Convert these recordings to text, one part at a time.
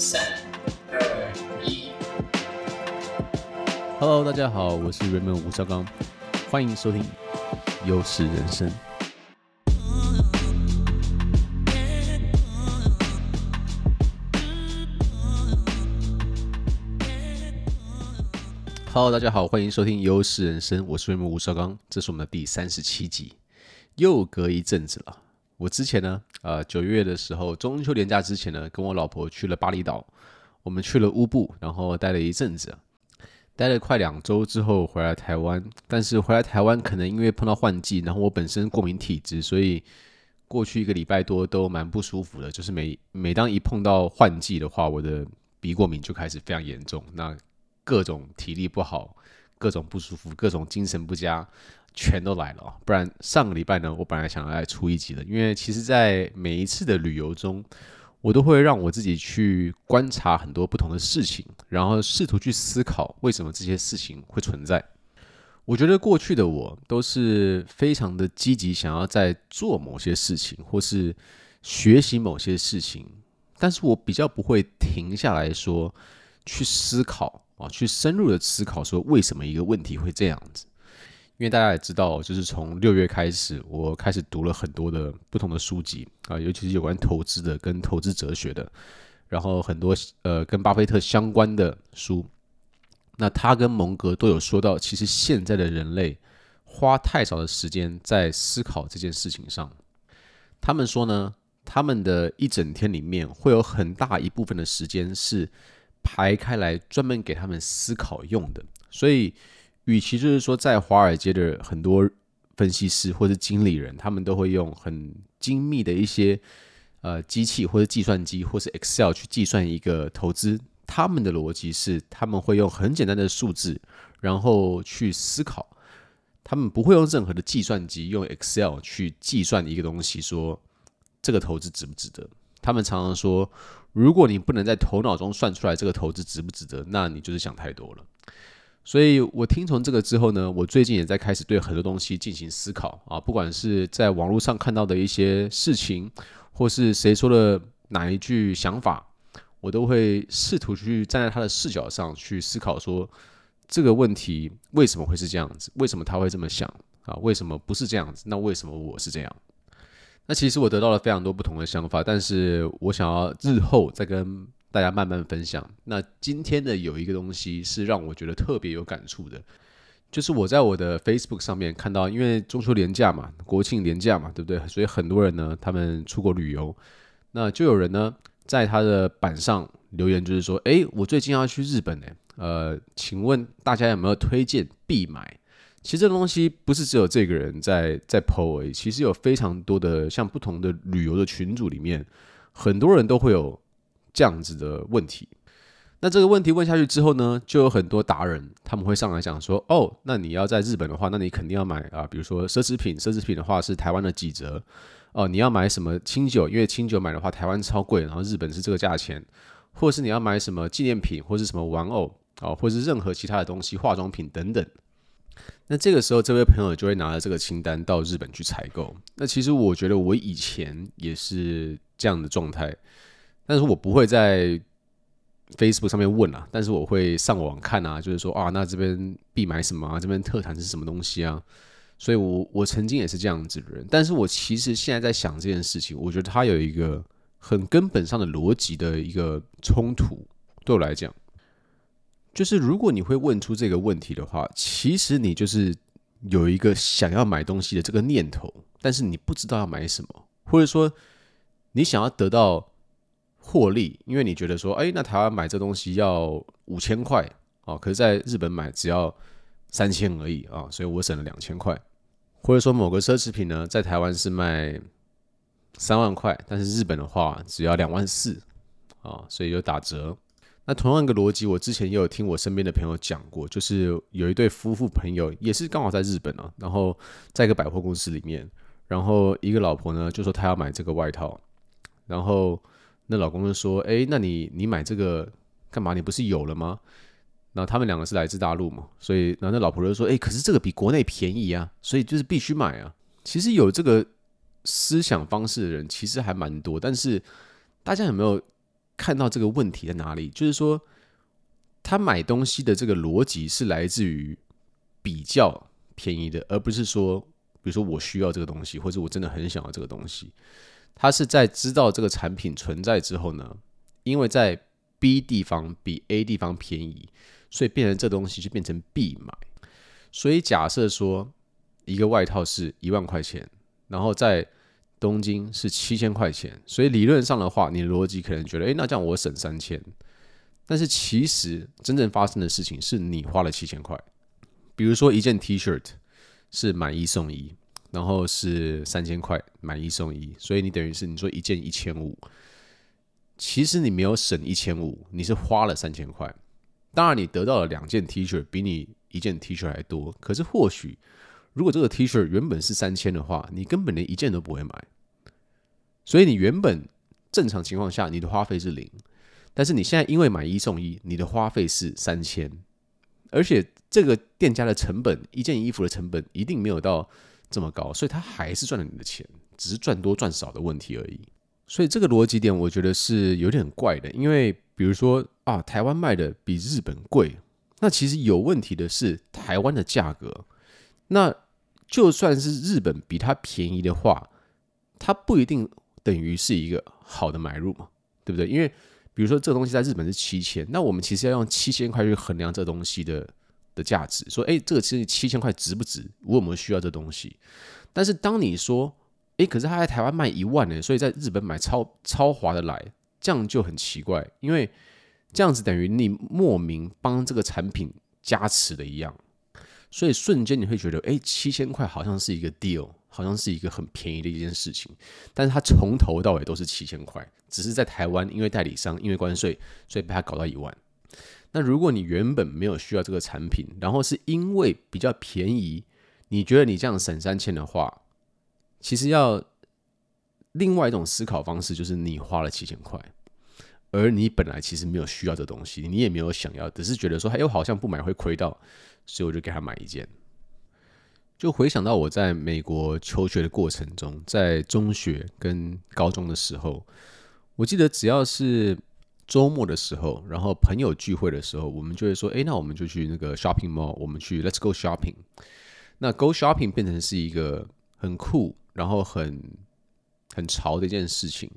三、二、一。Hello，大家好，我是 Raymond 吴绍刚，欢迎收听优势人生。Hello，大家好，欢迎收听优势人生，我是 Raymond 吴绍刚，这是我们的第三十七集，又隔一阵子了。我之前呢，呃，九月的时候，中秋连假之前呢，跟我老婆去了巴厘岛，我们去了乌布，然后待了一阵子，待了快两周之后回来台湾。但是回来台湾可能因为碰到换季，然后我本身过敏体质，所以过去一个礼拜多都蛮不舒服的。就是每每当一碰到换季的话，我的鼻过敏就开始非常严重，那各种体力不好，各种不舒服，各种精神不佳。全都来了，不然上个礼拜呢，我本来想要来出一集的，因为其实，在每一次的旅游中，我都会让我自己去观察很多不同的事情，然后试图去思考为什么这些事情会存在。我觉得过去的我都是非常的积极，想要在做某些事情，或是学习某些事情，但是我比较不会停下来说去思考啊，去深入的思考说为什么一个问题会这样子。因为大家也知道，就是从六月开始，我开始读了很多的不同的书籍啊，尤其是有关投资的、跟投资哲学的，然后很多呃跟巴菲特相关的书。那他跟蒙格都有说到，其实现在的人类花太少的时间在思考这件事情上。他们说呢，他们的一整天里面会有很大一部分的时间是排开来专门给他们思考用的，所以。与其就是说，在华尔街的很多分析师或者经理人，他们都会用很精密的一些呃机器或者计算机或是 Excel 去计算一个投资。他们的逻辑是，他们会用很简单的数字，然后去思考。他们不会用任何的计算机用 Excel 去计算一个东西，说这个投资值不值得。他们常常说，如果你不能在头脑中算出来这个投资值不值得，那你就是想太多了。所以我听从这个之后呢，我最近也在开始对很多东西进行思考啊，不管是在网络上看到的一些事情，或是谁说的哪一句想法，我都会试图去站在他的视角上去思考，说这个问题为什么会是这样子？为什么他会这么想啊？为什么不是这样子？那为什么我是这样？那其实我得到了非常多不同的想法，但是我想要日后再跟。大家慢慢分享。那今天的有一个东西是让我觉得特别有感触的，就是我在我的 Facebook 上面看到，因为中秋连假嘛，国庆连假嘛，对不对？所以很多人呢，他们出国旅游，那就有人呢在他的板上留言，就是说，诶，我最近要去日本呢，呃，请问大家有没有推荐必买？其实这东西不是只有这个人在在 po 而已，其实有非常多的像不同的旅游的群组里面，很多人都会有。这样子的问题，那这个问题问下去之后呢，就有很多达人他们会上来讲说，哦，那你要在日本的话，那你肯定要买啊，比如说奢侈品，奢侈品的话是台湾的几折哦，你要买什么清酒，因为清酒买的话台湾超贵，然后日本是这个价钱，或者是你要买什么纪念品，或是什么玩偶啊，或是任何其他的东西，化妆品等等。那这个时候，这位朋友就会拿着这个清单到日本去采购。那其实我觉得我以前也是这样的状态。但是我不会在 Facebook 上面问啊，但是我会上网看啊，就是说啊，那这边必买什么啊？这边特产是什么东西啊？所以我，我我曾经也是这样子的人。但是我其实现在在想这件事情，我觉得它有一个很根本上的逻辑的一个冲突。对我来讲，就是如果你会问出这个问题的话，其实你就是有一个想要买东西的这个念头，但是你不知道要买什么，或者说你想要得到。获利，因为你觉得说，哎，那台湾买这东西要五千块啊，可是在日本买只要三千而已啊，所以我省了两千块。或者说某个奢侈品呢，在台湾是卖三万块，但是日本的话只要两万四啊，所以有打折。那同样一个逻辑，我之前也有听我身边的朋友讲过，就是有一对夫妇朋友也是刚好在日本啊，然后在一个百货公司里面，然后一个老婆呢就说她要买这个外套，然后。那老公就说：“哎，那你你买这个干嘛？你不是有了吗？”然后他们两个是来自大陆嘛，所以然后那老婆就说：“哎，可是这个比国内便宜啊，所以就是必须买啊。”其实有这个思想方式的人其实还蛮多，但是大家有没有看到这个问题在哪里，就是说他买东西的这个逻辑是来自于比较便宜的，而不是说，比如说我需要这个东西，或者我真的很想要这个东西。他是在知道这个产品存在之后呢，因为在 B 地方比 A 地方便宜，所以变成这东西就变成必买。所以假设说一个外套是一万块钱，然后在东京是七千块钱，所以理论上的话，你的逻辑可能觉得，诶，那这样我省三千。但是其实真正发生的事情是你花了七千块。比如说一件 T-shirt 是买一送一，然后是三千块买一送一，所以你等于是你说一件一千五，其实你没有省一千五，你是花了三千块。当然你得到了两件 T 恤比你一件 T 恤还多，可是或许。如果这个 T 恤原本是三千的话，你根本连一件都不会买，所以你原本正常情况下你的花费是零，但是你现在因为买一送一，你的花费是三千，而且这个店家的成本，一件衣服的成本一定没有到这么高，所以他还是赚了你的钱，只是赚多赚少的问题而已。所以这个逻辑点我觉得是有点怪的，因为比如说啊，台湾卖的比日本贵，那其实有问题的是台湾的价格，那。就算是日本比它便宜的话，它不一定等于是一个好的买入嘛，对不对？因为比如说这个东西在日本是七千，那我们其实要用七千块去衡量这东西的的价值，说，诶，这个其实七千块值不值？我们需要这东西。但是当你说，诶，可是他在台湾卖一万呢，所以在日本买超超划得来，这样就很奇怪，因为这样子等于你莫名帮这个产品加持的一样。所以瞬间你会觉得，哎，七千块好像是一个 deal，好像是一个很便宜的一件事情。但是它从头到尾都是七千块，只是在台湾因为代理商因为关税，所以被它搞到一万。那如果你原本没有需要这个产品，然后是因为比较便宜，你觉得你这样省三千的话，其实要另外一种思考方式，就是你花了七千块，而你本来其实没有需要这东西，你也没有想要，只是觉得说，哎，我好像不买会亏到。所以我就给他买一件，就回想到我在美国求学的过程中，在中学跟高中的时候，我记得只要是周末的时候，然后朋友聚会的时候，我们就会说：“哎，那我们就去那个 shopping mall，我们去 Let's go shopping。”那 go shopping 变成是一个很酷，然后很很潮的一件事情。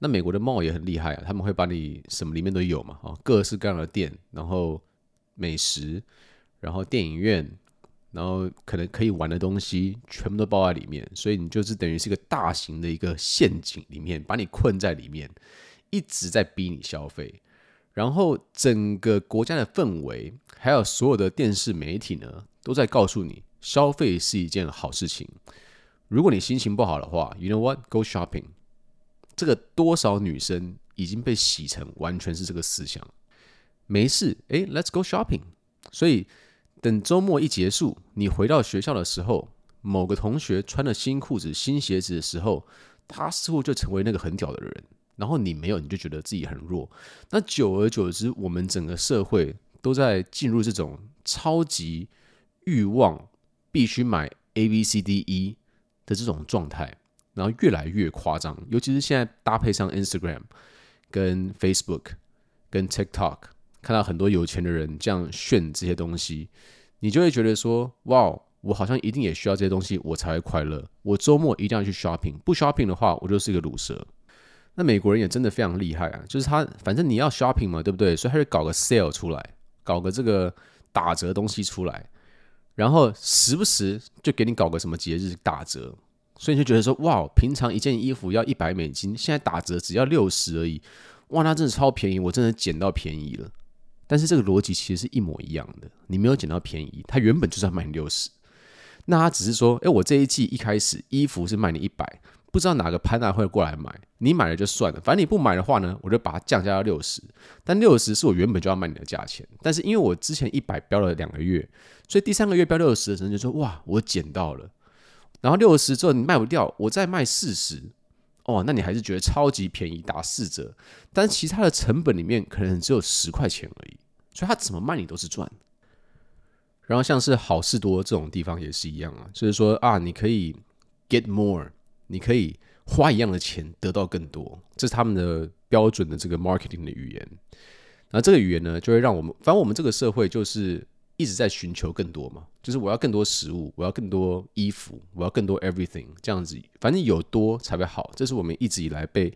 那美国的 mall 也很厉害啊，他们会把你什么里面都有嘛，哦，各式各样的店，然后美食。然后电影院，然后可能可以玩的东西全部都包在里面，所以你就是等于是一个大型的一个陷阱里面，把你困在里面，一直在逼你消费。然后整个国家的氛围，还有所有的电视媒体呢，都在告诉你，消费是一件好事情。如果你心情不好的话，You know what? Go shopping。这个多少女生已经被洗成完全是这个思想。没事，诶，Let's go shopping。所以。等周末一结束，你回到学校的时候，某个同学穿了新裤子、新鞋子的时候，他似乎就成为那个很屌的人，然后你没有，你就觉得自己很弱。那久而久之，我们整个社会都在进入这种超级欲望，必须买 A、B、C、D、E 的这种状态，然后越来越夸张。尤其是现在搭配上 Instagram、跟 Facebook、跟 TikTok。看到很多有钱的人这样炫这些东西，你就会觉得说：哇，我好像一定也需要这些东西，我才会快乐。我周末一定要去 shopping，不 shopping 的话，我就是一个卤蛇。那美国人也真的非常厉害啊，就是他反正你要 shopping 嘛，对不对？所以他就搞个 sale 出来，搞个这个打折东西出来，然后时不时就给你搞个什么节日打折，所以你就觉得说：哇，平常一件衣服要一百美金，现在打折只要六十而已，哇，那真的超便宜，我真的捡到便宜了。但是这个逻辑其实是一模一样的，你没有捡到便宜，他原本就是要卖你六十，那他只是说，哎，我这一季一开始衣服是卖你一百，不知道哪个潘娜会过来买，你买了就算了，反正你不买的话呢，我就把它降价到六十，但六十是我原本就要卖你的价钱，但是因为我之前一百标了两个月，所以第三个月标六十的时候就说，哇，我捡到了，然后六十之后你卖不掉，我再卖四十。哦，那你还是觉得超级便宜，打四折，但是其他的成本里面可能只有十块钱而已，所以他怎么卖你都是赚。然后像是好事多这种地方也是一样啊，就是说啊，你可以 get more，你可以花一样的钱得到更多，这是他们的标准的这个 marketing 的语言。那这个语言呢，就会让我们，反正我们这个社会就是一直在寻求更多嘛，就是我要更多食物，我要更多衣服，我要更多 everything 这样子，反正有多才会好，这是我们一直以来被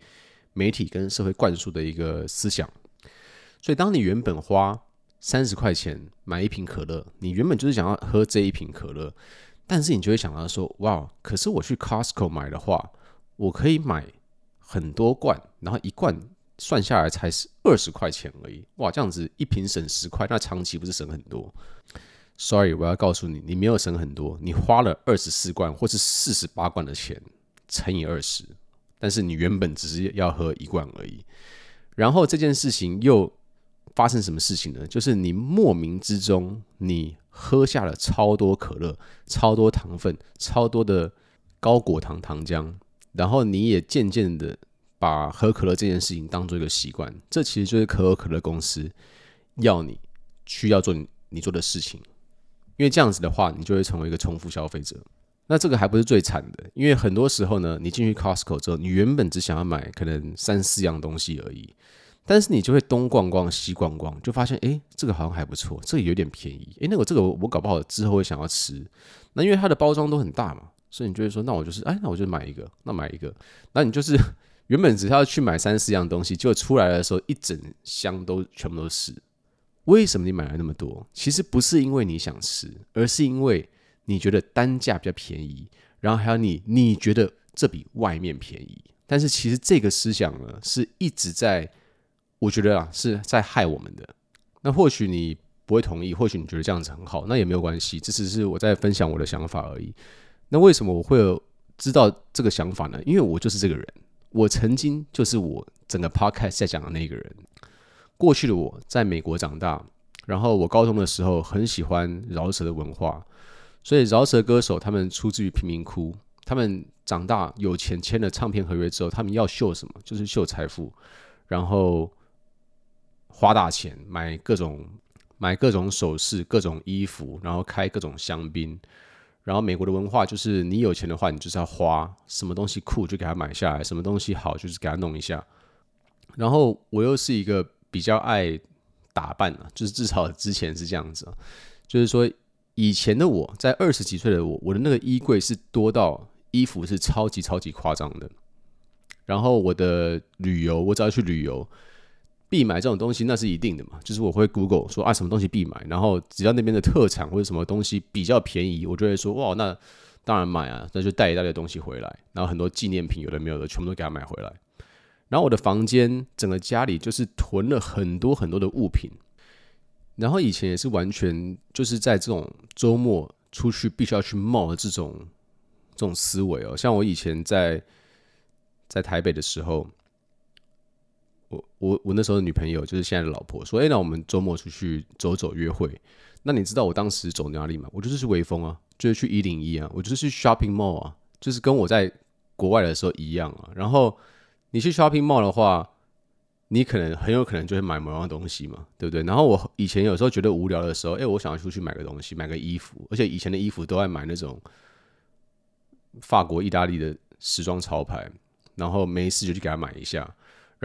媒体跟社会灌输的一个思想。所以，当你原本花三十块钱买一瓶可乐，你原本就是想要喝这一瓶可乐，但是你就会想到说，哇，可是我去 Costco 买的话，我可以买很多罐，然后一罐。算下来才是二十块钱而已，哇，这样子一瓶省十块，那长期不是省很多？Sorry，我要告诉你，你没有省很多，你花了二十四罐或是四十八罐的钱乘以二十，但是你原本只是要喝一罐而已。然后这件事情又发生什么事情呢？就是你莫名之中你喝下了超多可乐，超多糖分，超多的高果糖糖浆，然后你也渐渐的。把喝可乐这件事情当做一个习惯，这其实就是可口可乐公司要你需要做你做的事情，因为这样子的话，你就会成为一个重复消费者。那这个还不是最惨的，因为很多时候呢，你进去 Costco 之后，你原本只想要买可能三四样东西而已，但是你就会东逛逛西逛逛，就发现哎，这个好像还不错，这个有点便宜，哎，那个这个我搞不好之后会想要吃。那因为它的包装都很大嘛，所以你就会说，那我就是哎，那我就买一个，那买一个，那你就是。原本只要去买三四样东西，结果出来的时候一整箱都全部都是。为什么你买了那么多？其实不是因为你想吃，而是因为你觉得单价比较便宜，然后还有你你觉得这比外面便宜。但是其实这个思想呢，是一直在，我觉得啊是在害我们的。那或许你不会同意，或许你觉得这样子很好，那也没有关系，这只是我在分享我的想法而已。那为什么我会有知道这个想法呢？因为我就是这个人。我曾经就是我整个 podcast 在讲的那个人。过去的我在美国长大，然后我高中的时候很喜欢饶舌的文化，所以饶舌歌手他们出自于贫民窟，他们长大有钱签了唱片合约之后，他们要秀什么？就是秀财富，然后花大钱买各种买各种首饰、各种衣服，然后开各种香槟。然后美国的文化就是，你有钱的话，你就是要花什么东西酷就给他买下来，什么东西好就是给他弄一下。然后我又是一个比较爱打扮的，就是至少之前是这样子，就是说以前的我在二十几岁的我，我的那个衣柜是多到衣服是超级超级夸张的。然后我的旅游，我只要去旅游。必买这种东西那是一定的嘛，就是我会 Google 说啊什么东西必买，然后只要那边的特产或者什么东西比较便宜，我就会说哇那当然买啊，那就带一大堆东西回来，然后很多纪念品有的没有的全部都给他买回来。然后我的房间整个家里就是囤了很多很多的物品，然后以前也是完全就是在这种周末出去必须要去 mall 的这种这种思维哦，像我以前在在台北的时候。我我我那时候的女朋友就是现在的老婆，说：“哎，那我们周末出去走走约会。”那你知道我当时走哪里吗？我就是去微风啊，就是去一零一啊，我就是去 shopping mall 啊，就是跟我在国外的时候一样啊。然后你去 shopping mall 的话，你可能很有可能就会买某样东西嘛，对不对？然后我以前有时候觉得无聊的时候，哎，我想要出去买个东西，买个衣服，而且以前的衣服都爱买那种法国、意大利的时装潮牌，然后没事就去给他买一下。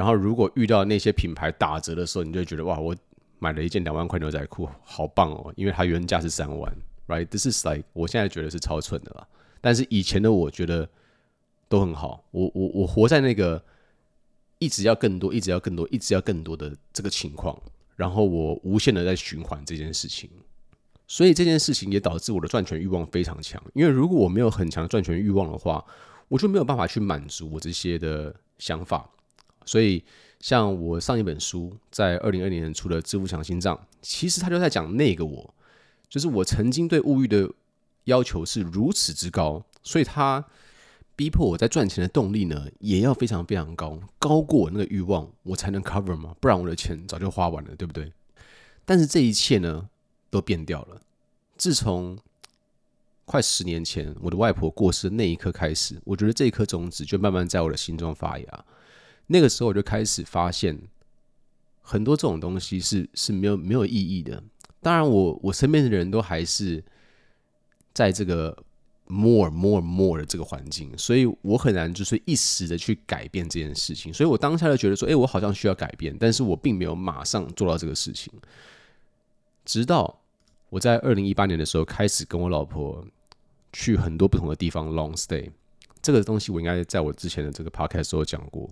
然后，如果遇到那些品牌打折的时候，你就觉得哇，我买了一件两万块牛仔裤，好棒哦！因为它原价是三万，right？This is like 我现在觉得是超蠢的了。但是以前的我觉得都很好。我我我活在那个一直要更多，一直要更多，一直要更多的这个情况，然后我无限的在循环这件事情。所以这件事情也导致我的赚钱欲望非常强。因为如果我没有很强的赚钱欲望的话，我就没有办法去满足我这些的想法。所以，像我上一本书在二零二零年出的《致富强心脏》，其实他就在讲那个我，就是我曾经对物欲的要求是如此之高，所以他逼迫我在赚钱的动力呢，也要非常非常高，高过那个欲望，我才能 cover 嘛，不然我的钱早就花完了，对不对？但是这一切呢，都变掉了。自从快十年前我的外婆过世的那一刻开始，我觉得这一颗种子就慢慢在我的心中发芽。那个时候我就开始发现，很多这种东西是是没有没有意义的。当然我，我身边的人都还是在这个 more more more 的这个环境，所以我很难就是一时的去改变这件事情。所以我当下就觉得说，哎，我好像需要改变，但是我并没有马上做到这个事情。直到我在二零一八年的时候开始跟我老婆去很多不同的地方 long stay，这个东西我应该在我之前的这个 podcast 时候讲过。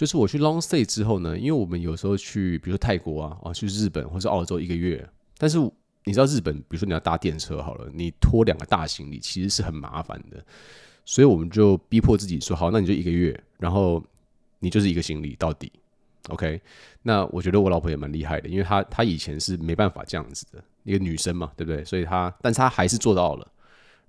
就是我去 long stay 之后呢，因为我们有时候去，比如说泰国啊，啊，去日本或者澳洲一个月，但是你知道日本，比如说你要搭电车好了，你拖两个大行李其实是很麻烦的，所以我们就逼迫自己说，好，那你就一个月，然后你就是一个行李到底，OK？那我觉得我老婆也蛮厉害的，因为她她以前是没办法这样子的，一个女生嘛，对不对？所以她，但是她还是做到了。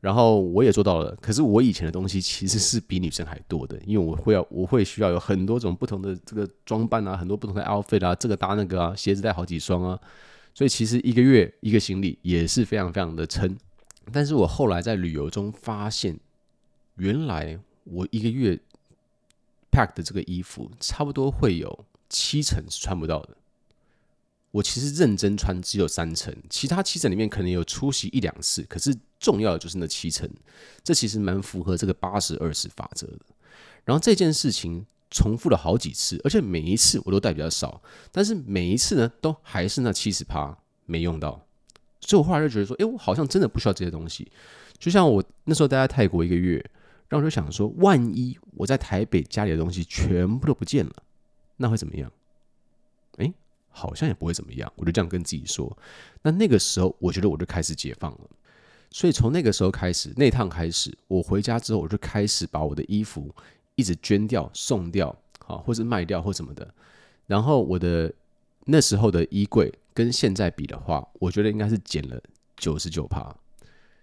然后我也做到了，可是我以前的东西其实是比女生还多的，因为我会要我会需要有很多种不同的这个装扮啊，很多不同的 outfit 啊，这个搭那个啊，鞋子带好几双啊，所以其实一个月一个行李也是非常非常的撑。但是我后来在旅游中发现，原来我一个月 pack 的这个衣服差不多会有七成是穿不到的。我其实认真穿只有三成，其他七成里面可能有出席一两次，可是重要的就是那七成，这其实蛮符合这个八十二十法则的。然后这件事情重复了好几次，而且每一次我都带比较少，但是每一次呢都还是那七十趴没用到，所以我后来就觉得说，哎，我好像真的不需要这些东西。就像我那时候待在泰国一个月，然后我就想说，万一我在台北家里的东西全部都不见了，那会怎么样？哎。好像也不会怎么样，我就这样跟自己说。那那个时候，我觉得我就开始解放了。所以从那个时候开始，那趟开始，我回家之后，我就开始把我的衣服一直捐掉、送掉，好，或是卖掉或什么的。然后我的那时候的衣柜跟现在比的话，我觉得应该是减了九十九趴，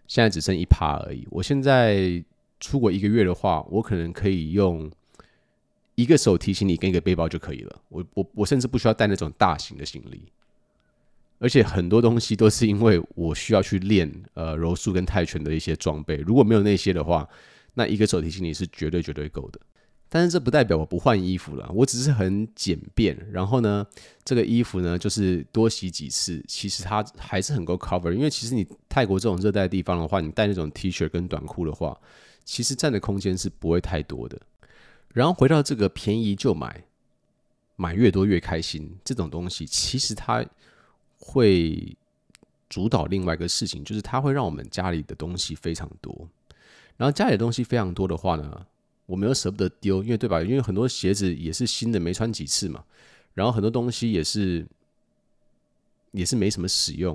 现在只剩一趴而已。我现在出国一个月的话，我可能可以用。一个手提行李跟一个背包就可以了。我我我甚至不需要带那种大型的行李，而且很多东西都是因为我需要去练呃柔术跟泰拳的一些装备。如果没有那些的话，那一个手提行李是绝对绝对够的。但是这不代表我不换衣服了，我只是很简便。然后呢，这个衣服呢就是多洗几次，其实它还是很够 cover。因为其实你泰国这种热带地方的话，你带那种 T 恤跟短裤的话，其实占的空间是不会太多的。然后回到这个便宜就买，买越多越开心这种东西，其实它会主导另外一个事情，就是它会让我们家里的东西非常多。然后家里的东西非常多的话呢，我们又舍不得丢，因为对吧？因为很多鞋子也是新的，没穿几次嘛。然后很多东西也是也是没什么使用。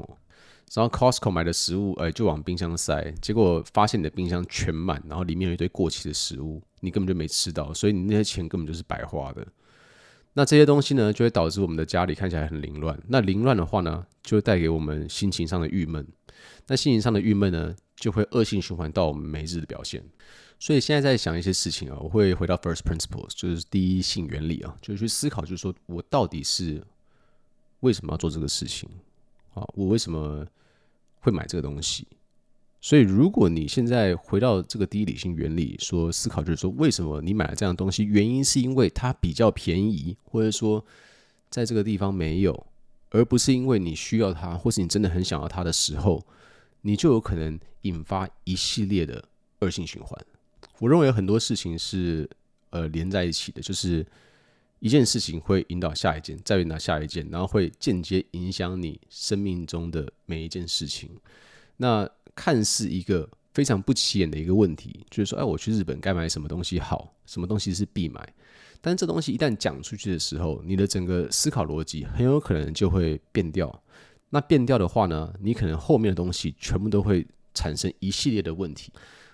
然后 Costco 买的食物，哎，就往冰箱塞，结果发现你的冰箱全满，然后里面有一堆过期的食物，你根本就没吃到，所以你那些钱根本就是白花的。那这些东西呢，就会导致我们的家里看起来很凌乱。那凌乱的话呢，就会带给我们心情上的郁闷。那心情上的郁闷呢，就会恶性循环到我们每日的表现。所以现在在想一些事情啊，我会回到 First Principles，就是第一性原理啊，就是去思考，就是说我到底是为什么要做这个事情啊？我为什么？会买这个东西，所以如果你现在回到这个第一理性原理说思考，就是说为什么你买了这样东西？原因是因为它比较便宜，或者说在这个地方没有，而不是因为你需要它，或是你真的很想要它的时候，你就有可能引发一系列的恶性循环。我认为很多事情是呃连在一起的，就是。一件事情会引导下一件，再引导下一件，然后会间接影响你生命中的每一件事情。那看似一个非常不起眼的一个问题，就是说，哎，我去日本该买什么东西好？什么东西是必买？但这东西一旦讲出去的时候，你的整个思考逻辑很有可能就会变掉。那变掉的话呢，你可能后面的东西全部都会产生一系列的问题。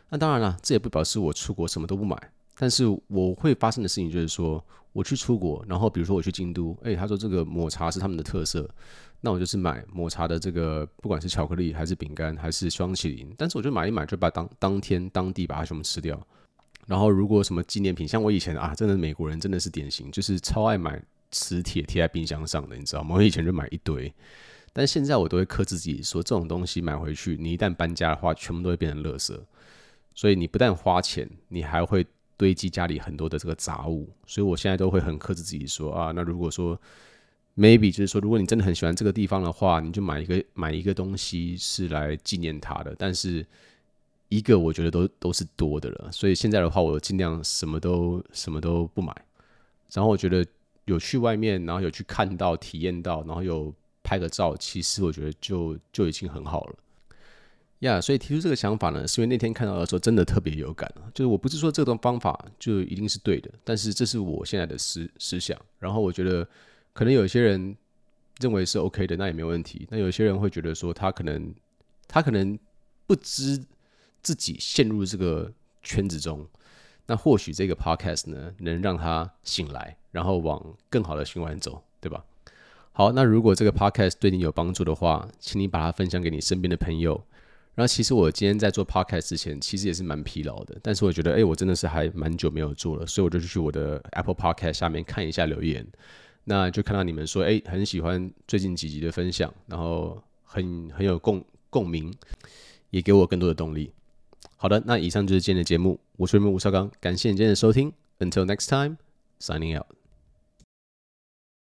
那当然了，这也不表示我出国什么都不买。但是我会发生的事情就是说，我去出国，然后比如说我去京都，诶，他说这个抹茶是他们的特色，那我就是买抹茶的这个，不管是巧克力还是饼干还是双淇淋，但是我就买一买，就把当当天当地把它全部吃掉。然后如果什么纪念品，像我以前啊，真的美国人真的是典型，就是超爱买磁铁贴在冰箱上的，你知道吗？我以前就买一堆，但现在我都会克制自己说，这种东西买回去，你一旦搬家的话，全部都会变成垃圾。所以你不但花钱，你还会。堆积家里很多的这个杂物，所以我现在都会很克制自己说啊，那如果说 maybe 就是说，如果你真的很喜欢这个地方的话，你就买一个买一个东西是来纪念它的。但是一个我觉得都都是多的了。所以现在的话，我尽量什么都什么都不买。然后我觉得有去外面，然后有去看到、体验到，然后有拍个照，其实我觉得就就已经很好了。呀所以提出这个想法呢，是因为那天看到的时候真的特别有感。就是我不是说这种方法就一定是对的，但是这是我现在的思思想。然后我觉得可能有些人认为是 OK 的，那也没问题。那有些人会觉得说他可能他可能不知自己陷入这个圈子中，那或许这个 Podcast 呢能让他醒来，然后往更好的循环走，对吧？好，那如果这个 Podcast 对你有帮助的话，请你把它分享给你身边的朋友。然后其实我今天在做 podcast 之前，其实也是蛮疲劳的。但是我觉得，哎，我真的是还蛮久没有做了，所以我就去我的 Apple Podcast 下面看一下留言。那就看到你们说，哎，很喜欢最近几集的分享，然后很很有共共鸣，也给我更多的动力。好的，那以上就是今天的节目，我是你们吴绍刚，感谢你今天的收听。Until next time, signing out.